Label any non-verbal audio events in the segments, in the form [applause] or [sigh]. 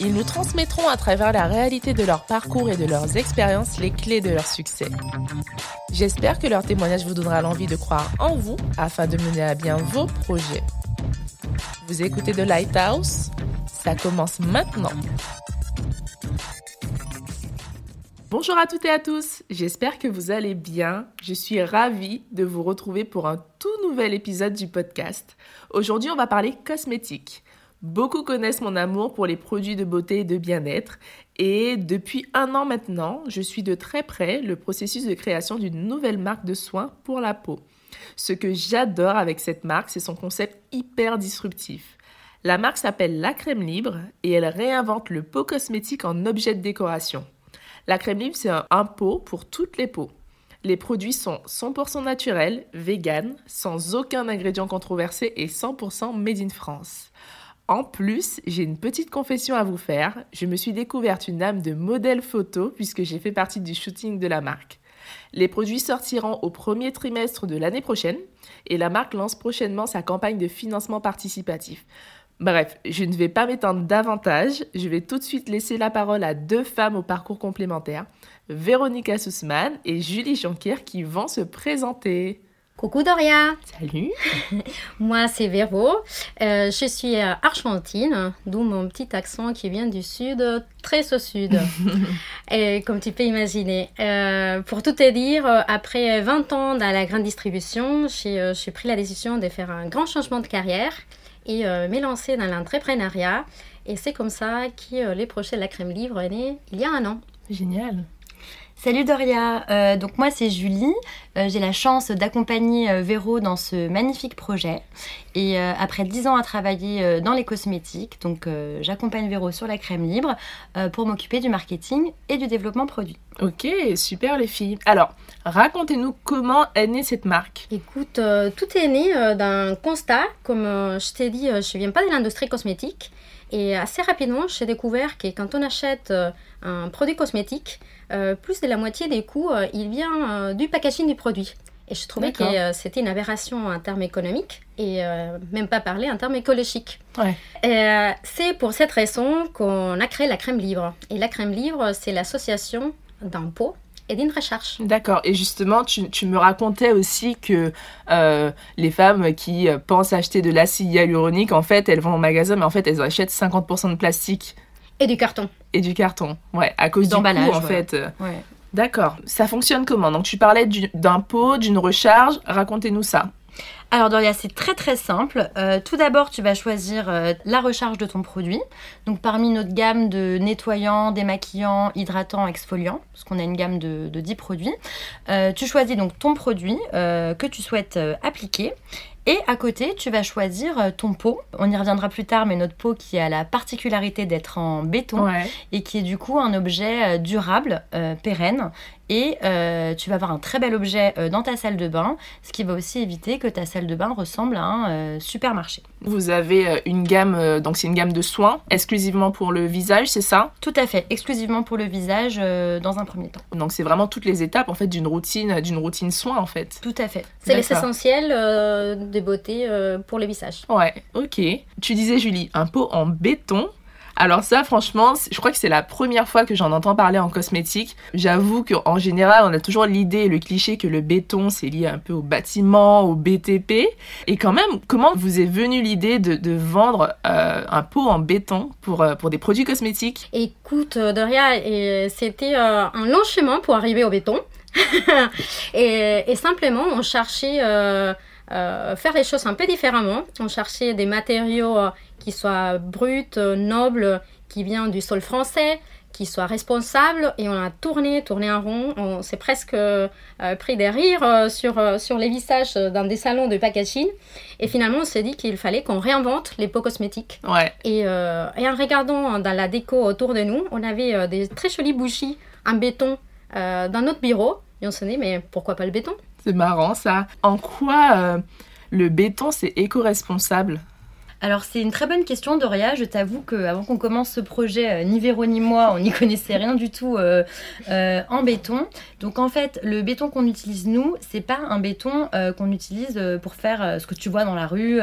Ils nous transmettront à travers la réalité de leur parcours et de leurs expériences les clés de leur succès. J'espère que leur témoignage vous donnera l'envie de croire en vous afin de mener à bien vos projets. Vous écoutez The Lighthouse? Ça commence maintenant. Bonjour à toutes et à tous, j'espère que vous allez bien. Je suis ravie de vous retrouver pour un tout nouvel épisode du podcast. Aujourd'hui, on va parler cosmétiques. Beaucoup connaissent mon amour pour les produits de beauté et de bien-être et depuis un an maintenant, je suis de très près le processus de création d'une nouvelle marque de soins pour la peau. Ce que j'adore avec cette marque, c'est son concept hyper disruptif. La marque s'appelle La Crème Libre et elle réinvente le pot cosmétique en objet de décoration. La crème libre, c'est un, pot pour toutes les peaux. Les produits sont 100% naturels, vegan, sans aucun ingrédient controversé et 100% made in France. En plus, j'ai une petite confession à vous faire. Je me suis découverte une âme de modèle photo puisque j'ai fait partie du shooting de la marque. Les produits sortiront au premier trimestre de l'année prochaine et la marque lance prochainement sa campagne de financement participatif. Bref, je ne vais pas m'étendre davantage, je vais tout de suite laisser la parole à deux femmes au parcours complémentaire, Véronica Sussman et Julie Jonquier qui vont se présenter. Coucou Doria Salut [laughs] Moi c'est Véro, euh, je suis argentine, d'où mon petit accent qui vient du sud, très au sud, [laughs] et comme tu peux imaginer. Euh, pour tout te dire, après 20 ans dans la grande distribution, euh, j'ai pris la décision de faire un grand changement de carrière et m'élancer dans l'entrepreneuriat. Et c'est comme ça que les projets de la crème livre est né il y a un an. Génial Salut Doria, euh, donc moi c'est Julie, euh, j'ai la chance d'accompagner euh, Véro dans ce magnifique projet et après 10 ans à travailler dans les cosmétiques, donc j'accompagne Véro sur la crème libre pour m'occuper du marketing et du développement produit. Ok, super les filles. Alors, racontez-nous comment est née cette marque. Écoute, tout est né d'un constat, comme je t'ai dit, je viens pas de l'industrie cosmétique et assez rapidement j'ai découvert que quand on achète un produit cosmétique, euh, plus de la moitié des coûts, euh, il vient euh, du packaging du produit. Et je trouvais que c'était une aberration en termes économiques et même pas parler en termes écologiques. c'est pour cette raison qu'on a créé la crème libre. Et la crème libre, c'est l'association d'un pot et d'une recherche. D'accord. Et justement, tu, tu, me racontais aussi que les femmes qui pensent acheter de l'acide hyaluronique, en fait, elles vont au magasin, mais en fait, elles achètent 50% de plastique. Et du carton. Et du carton, ouais, à cause du coût en fait. Ouais. D'accord. Ça fonctionne comment? Donc tu parlais d'un pot, d'une recharge. Racontez-nous ça. Alors Doria, c'est très très simple. Euh, tout d'abord, tu vas choisir euh, la recharge de ton produit. Donc parmi notre gamme de nettoyants, démaquillants, hydratants, exfoliants, parce qu'on a une gamme de, 10 produits, euh, tu choisis donc ton produit que tu souhaites appliquer et à côté, tu vas choisir ton pot. On y reviendra plus tard, mais notre pot qui a la particularité d'être en béton et qui est du coup un objet durable, euh, pérenne et euh, tu vas avoir un très bel objet euh, dans ta salle de bain, ce qui va aussi éviter que ta salle de bain ressemble à un euh, supermarché. Vous avez une gamme, donc c'est une gamme de soins exclusivement pour le visage, c'est ça? Tout à fait, exclusivement pour le visage dans un premier temps. Donc c'est vraiment toutes les étapes en fait d'une routine, d'une routine soin en fait. Tout à fait. C'est l'essentiel des beautés pour le visage. Ouais, ok. Tu disais Julie, un pot en béton. Alors ça, franchement, je crois que c'est la première fois que j'en entends parler en cosmétique. J'avoue qu'en général, on a toujours l'idée et le cliché que le béton, c'est lié un peu au bâtiment, au BTP. Et quand même, comment vous est venue l'idée de, vendre euh, un pot en béton pour, euh, pour des produits cosmétiques? Écoute, euh, Doria, c'était un long chemin pour arriver au béton. [laughs] et, et, simplement, on cherchait... faire les choses un peu différemment. On cherchait des matériaux qui soient brutes, nobles, qui qui vient du sol français, qui soit responsable. Et on a tourné, tourné en rond. On s'est presque euh, pris des rires euh, sur, euh, sur les visages dans des salons de packaging. Et finalement, on s'est dit qu'il fallait qu'on réinvente les pots cosmétiques. Ouais. Et, euh, et en regardant dans la déco autour de nous, on avait euh, des très jolies bougies en béton euh, dans notre bureau. Et on s'est dit, mais pourquoi pas le béton? C'est marrant ça. En quoi euh, le béton c'est éco-responsable? Alors c'est une très bonne question Doria, je t'avoue que avant qu'on commence ce projet, euh, ni Véro ni moi, on n'y [laughs] connaissait rien du tout euh, euh, en béton. Donc en fait, le béton qu'on utilise nous, c'est pas un béton euh, qu'on utilise pour faire ce que tu vois dans la rue,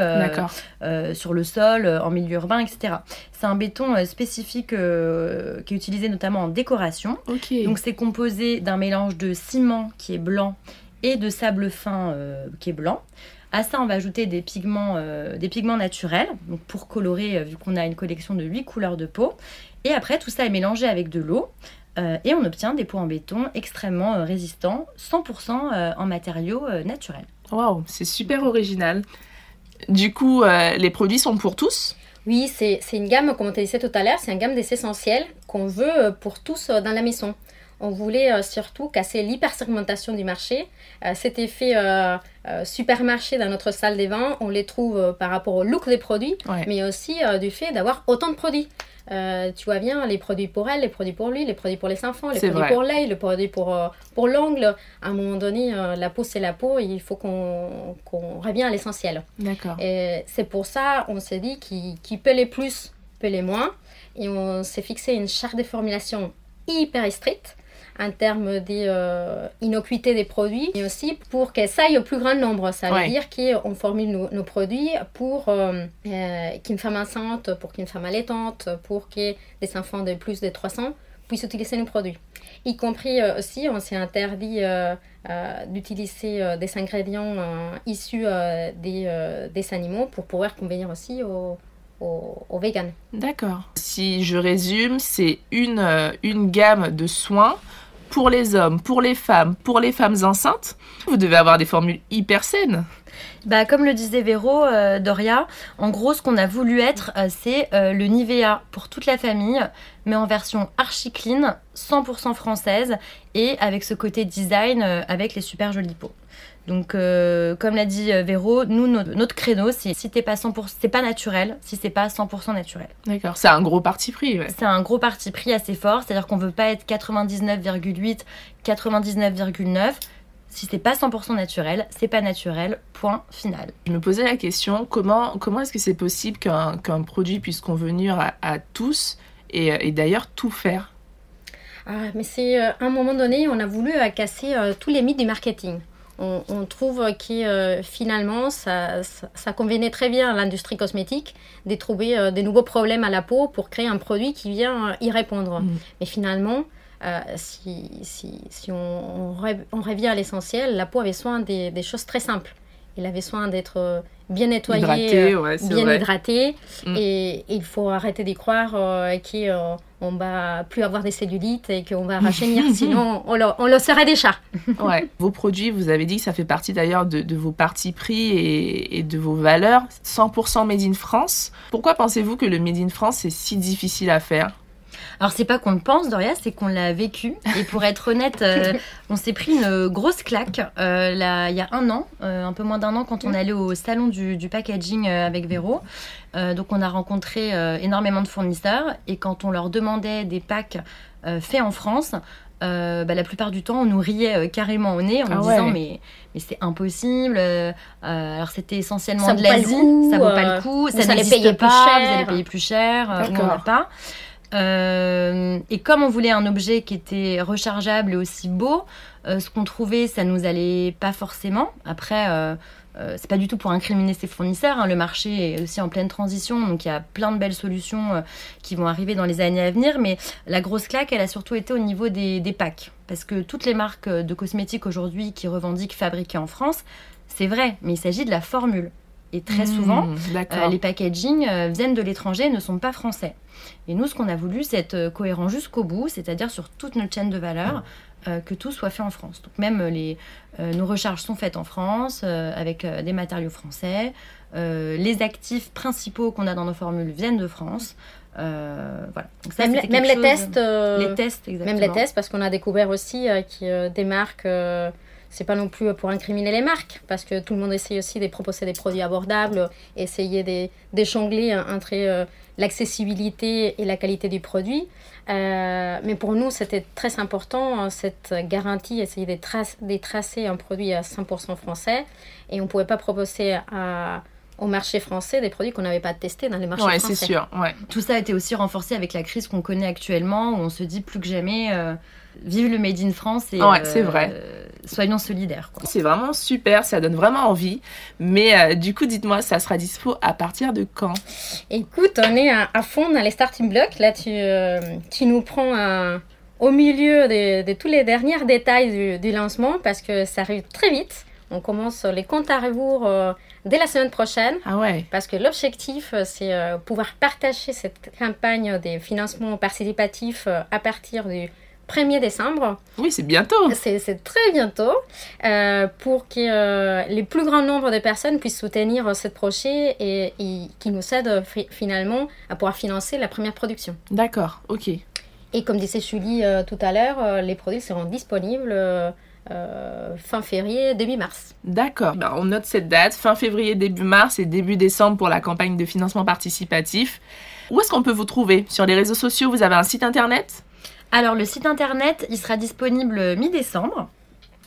sur le sol, en milieu urbain, etc. C'est un béton spécifique qui est utilisé notamment en décoration. Donc c'est composé d'un mélange de ciment qui est blanc et de sable fin qui est blanc. À ça, on va ajouter des pigments, euh, des pigments naturels, donc pour colorer, euh, vu qu'on a une collection de 8 couleurs de peau. Et après, tout ça est mélangé avec de l'eau. euh, et on obtient des pots en béton extrêmement euh, résistants, 100% euh, en matériaux euh, naturels. Waouh, c'est super original. Du coup, euh, les produits sont pour tous? Oui, c'est une gamme, comme on te disait tout à l'heure, c'est une gamme des essentiels qu'on veut pour tous euh, dans la maison. On voulait euh, surtout casser l'hypersegmentation du marché. Euh, cet effet euh, supermarché dans notre salle des vins, on les trouve par rapport au look des produits, Ouais. mais aussi du fait d'avoir autant de produits. Euh, tu vois bien, les produits pour elle, les produits pour lui, les produits pour les enfants, les produits vrai. pour l'œil, les produits pour, euh, pour l'ongle. À un moment donné, euh, la peau, c'est la peau, il faut qu'on revienne à l'essentiel. D'accord. Et c'est pour ça, on s'est dit qui, qui peut les plus, peut les moins. Et on s'est fixé une charte de formulation hyper stricte en termes d'innocuité des produits, mais aussi pour qu'elles aillent au plus grand nombre. Ça veut Ouais. dire qu'on formule nos, nos produits pour euh, euh, qu'une femme enceinte, pour qu'une femme allaitante, pour que des enfants de plus de 300 puissent utiliser nos produits. Y compris euh, aussi, on s'est interdit euh, euh, d'utiliser euh, des ingrédients euh, issus euh, des, euh, des animaux pour pouvoir convenir aussi aux, aux, aux. D'accord. Si je résume, c'est une, euh, une gamme de soins pour les hommes, pour les femmes, pour les femmes enceintes. Vous devez avoir des formules hyper saines. Bah, comme le disait Véro, euh, Doria, en gros, ce qu'on a voulu être, euh, c'est euh, le Nivea pour toute la famille, mais en version archi clean, 100% française, et avec ce côté design, avec les super jolies peaux. Donc, comme l'a dit Véro, nous, notre, notre créneau, c'est si t'es pas 100%, c'est pas naturel, si c'est pas 100% naturel. D'accord. C'est un gros parti pris. ouais. C'est un gros parti pris assez fort, c'est-à-dire qu'on veut pas être 99,8, 99,9. Si c'est pas 100% naturel, c'est pas naturel, point final. Je me posais la question, comment, comment est-ce que c'est possible qu'un qu'un produit puisse convenir à, à tous et, et d'ailleurs tout faire? Ah, mais c'est euh, à un moment donné, on a voulu euh, casser euh, tous les mythes du marketing. On, on trouve que euh, finalement, ça, ça, ça convenait très bien à l'industrie cosmétique de trouver euh, des nouveaux problèmes à la peau pour créer un produit qui vient euh, y répondre. Mhm. Mais finalement, euh, si, si, si on, on, rev- on revient à l'essentiel, la peau avait besoin des, des choses très simples. Elle avait besoin d'être euh, bien nettoyée, Hydraté, euh, ouais, bien vrai. hydratée. Mm. Et, et il faut arrêter d'y croire euh, qu'on va plus avoir des cellulites et qu'on va rajeunir, [laughs] sinon on le, on le serait déjà. [laughs] Ouais. Vos produits, vous avez dit que ça fait partie d'ailleurs de, de vos partis pris et, et de vos valeurs. 100% Made in France. Pourquoi pensez-vous que le Made in France est si difficile à faire? Alors c'est pas qu'on le pense, Doria, c'est qu'on l'a vécu. Et pour être honnête, euh, on s'est pris une grosse claque euh, là, il y a un an, euh, un peu moins d'un an, quand on allait au salon du, du packaging avec Véro. Donc on a rencontré énormément de fournisseurs et quand on leur demandait des packs faits en France, euh, bah, la plupart du temps, on nous riait euh, carrément au nez en Ah nous disant ouais. mais, mais c'est impossible. euh, alors c'était essentiellement Ça de l'Asie, ça vaut pas le coup, ça allez n'existe pas, cher. vous allez payer plus cher, on n'a pas. Euh, et comme on voulait un objet qui était rechargeable et aussi beau, euh, ce qu'on trouvait, ça nous allait pas forcément. Après, euh, euh, c'est pas du tout pour incriminer ses fournisseurs. hein. Le marché est aussi en pleine transition, donc il y a plein de belles solutions qui vont arriver dans les années à venir. Mais la grosse claque, elle a surtout été au niveau des, des packs. Parce que toutes les marques de cosmétiques aujourd'hui qui revendiquent fabriquer en France, c'est vrai, mais il s'agit de la formule. Et très souvent, Mmh, euh, les packaging euh, viennent de l'étranger et ne sont pas français. Et nous, ce qu'on a voulu, c'est être euh, cohérent jusqu'au bout, c'est-à-dire sur toute notre chaîne de valeur, euh, que tout soit fait en France. Donc même euh, les, euh, nos recharges sont faites en France, euh, avec euh, des matériaux français. Euh, les actifs principaux qu'on a dans nos formules viennent de France. voilà. même, les tests. les tests, exactement. Même les tests, parce qu'on a découvert aussi que des marques c'est pas non plus pour incriminer les marques, parce que tout le monde essaye aussi de proposer des produits abordables, essayer d'échangler entre euh, l'accessibilité et la qualité du produit. Euh, mais pour nous, c'était très important, hein, cette garantie, essayer de, tracer un produit à 100% français. Et on ne pouvait pas proposer au marché français des produits qu'on n'avait pas testés dans les marchés ouais, français. c'est sûr. Ouais. Tout ça a été aussi renforcé avec la crise qu'on connaît actuellement, où on se dit plus que jamais, euh, vive le Made in France. Et, ouais, c'est vrai soyons solidaires. C'est vraiment super, ça donne vraiment envie. Mais euh, du coup, dites-moi, ça sera dispo à partir de quand? Écoute, on est à, fond dans les starting blocks. Là, tu, euh, tu nous prends euh, au milieu de, tous les derniers détails du, lancement parce que ça arrive très vite. On commence les comptes à rebours dès la semaine prochaine. Ah ouais. Parce que l'objectif, c'est pouvoir partager cette campagne des financements participatifs à partir du 1er décembre. Oui, c'est bientôt. C'est très bientôt. Euh, pour que euh, les plus grand nombre de personnes puissent soutenir cette projet et, qui nous aide finalement à pouvoir financer la première production. D'accord, ok. Et comme disait Julie euh, tout à l'heure, les produits seront disponibles fin février, début mars. D'accord. Ben, on note cette date, fin février, début mars et début décembre pour la campagne de financement participatif. Où est-ce qu'on peut vous trouver? Sur les réseaux sociaux, vous avez un site internet? Alors le site internet, il sera disponible mi-décembre.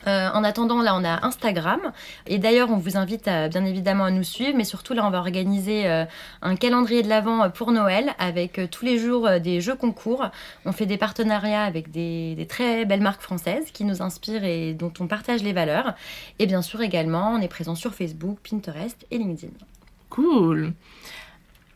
Euh, en attendant, là, on a Instagram. Et d'ailleurs, on vous invite bien évidemment à nous suivre. Mais surtout, là, on va organiser euh, un calendrier de l'Avent pour Noël avec euh, tous les jours des jeux concours. On fait des partenariats avec des, très belles marques françaises qui nous inspirent et dont on partage les valeurs. Et bien sûr, également, on est présent sur Facebook, Pinterest et LinkedIn. Cool.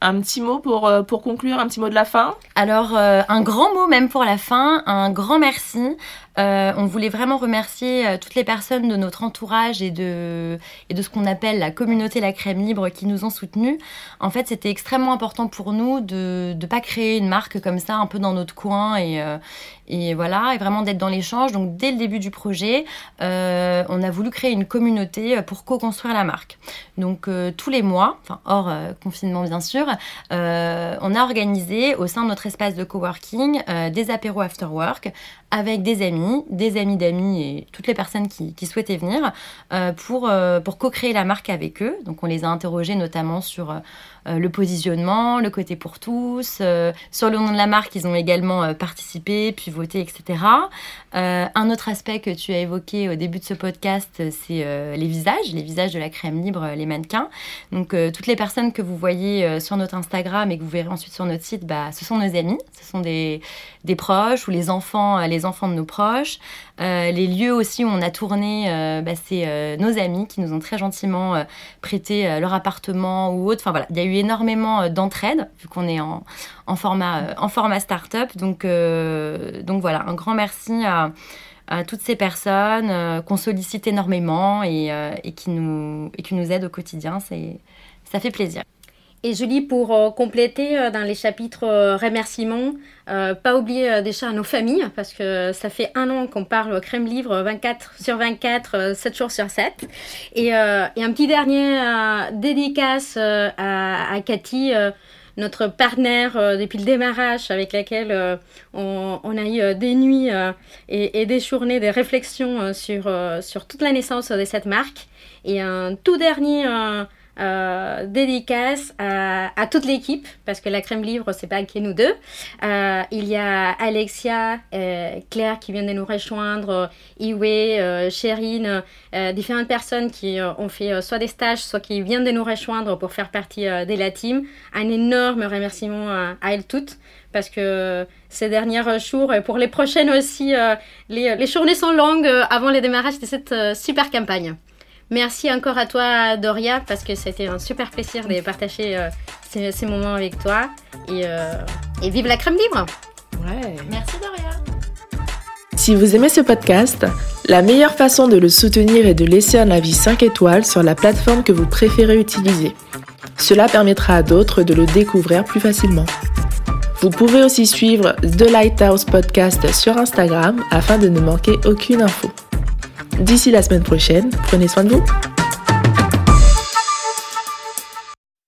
Un petit mot pour, euh, pour conclure, un petit mot de la fin? Alors, euh, un grand mot même pour la fin, un grand merci. Euh, on voulait vraiment remercier toutes les personnes de notre entourage et de, ce qu'on appelle la communauté La Crème Libre qui nous ont soutenus. En fait, c'était extrêmement important pour nous de ne pas créer une marque comme ça, un peu dans notre coin et, et voilà, et vraiment d'être dans l'échange. Donc dès le début du projet, euh, on a voulu créer une communauté pour co-construire la marque. Donc euh, tous les mois, hors euh, confinement bien sûr, on a organisé au sein de notre espace de coworking des apéros after work avec des amis, des amis d'amis et toutes les personnes qui, souhaitaient venir pour, pour co-créer la marque avec eux. Donc on les a interrogés notamment sur euh, le positionnement, le côté pour tous. Euh, sur le nom de la marque, ils ont également euh, participé, puis voté, etc. un autre aspect que tu as évoqué au début de ce podcast, c'est les visages, les visages de la crème libre, les mannequins. Donc toutes les personnes que vous voyez sur notre Instagram et que vous verrez ensuite sur notre site, bah, ce sont nos amis, ce sont des, des proches ou les enfants, les enfants de nos proches. Les lieux aussi où on a tourné, bah, c'est nos amis qui nous ont très gentiment prêté leur appartement ou autre. Enfin voilà, il y a eu énormément euh, d'entraide, vu qu'on est en, format, euh, en format start-up. Donc, euh, voilà, un grand merci à, toutes ces personnes qu'on sollicite énormément et qui nous aident au quotidien. Ça fait plaisir. Et Julie, pour euh, compléter euh, dans les chapitres euh, remerciements, pas oublier déjà nos familles, parce que ça fait un an qu'on parle crème livre 24 sur 24, 7 jours sur 7. Et, un petit dernier dédicace à, à, Cathy, notre partenaire depuis le démarrage, avec laquelle on, on, a eu des nuits et, et, des journées, des réflexions sur, sur toute la naissance de cette marque. Et un tout dernier euh, dédicace à, toute l'équipe parce que la crème livre c'est pas que nous deux. Euh, il y a Alexia euh, Claire qui vient de nous rejoindre Iwe Chérine différentes personnes qui ont fait soit des stages soit qui viennent de nous rejoindre pour faire partie de la team. Un énorme remerciement à, elles toutes parce que ces derniers jours et pour les prochaines aussi les, les journées sont longues avant le démarrage de cette super campagne Merci encore à toi, Doria, parce que c'était un super plaisir de partager euh, ces, moments avec toi. Euh, et, vive la crème libre Ouais. Merci, Doria. Si vous aimez ce podcast, la meilleure façon de le soutenir est de laisser un avis 5 étoiles sur la plateforme que vous préférez utiliser. Cela permettra à d'autres de le découvrir plus facilement. Vous pouvez aussi suivre The Lighthouse Podcast sur Instagram afin de ne manquer aucune info. D'ici la semaine prochaine, prenez soin de vous.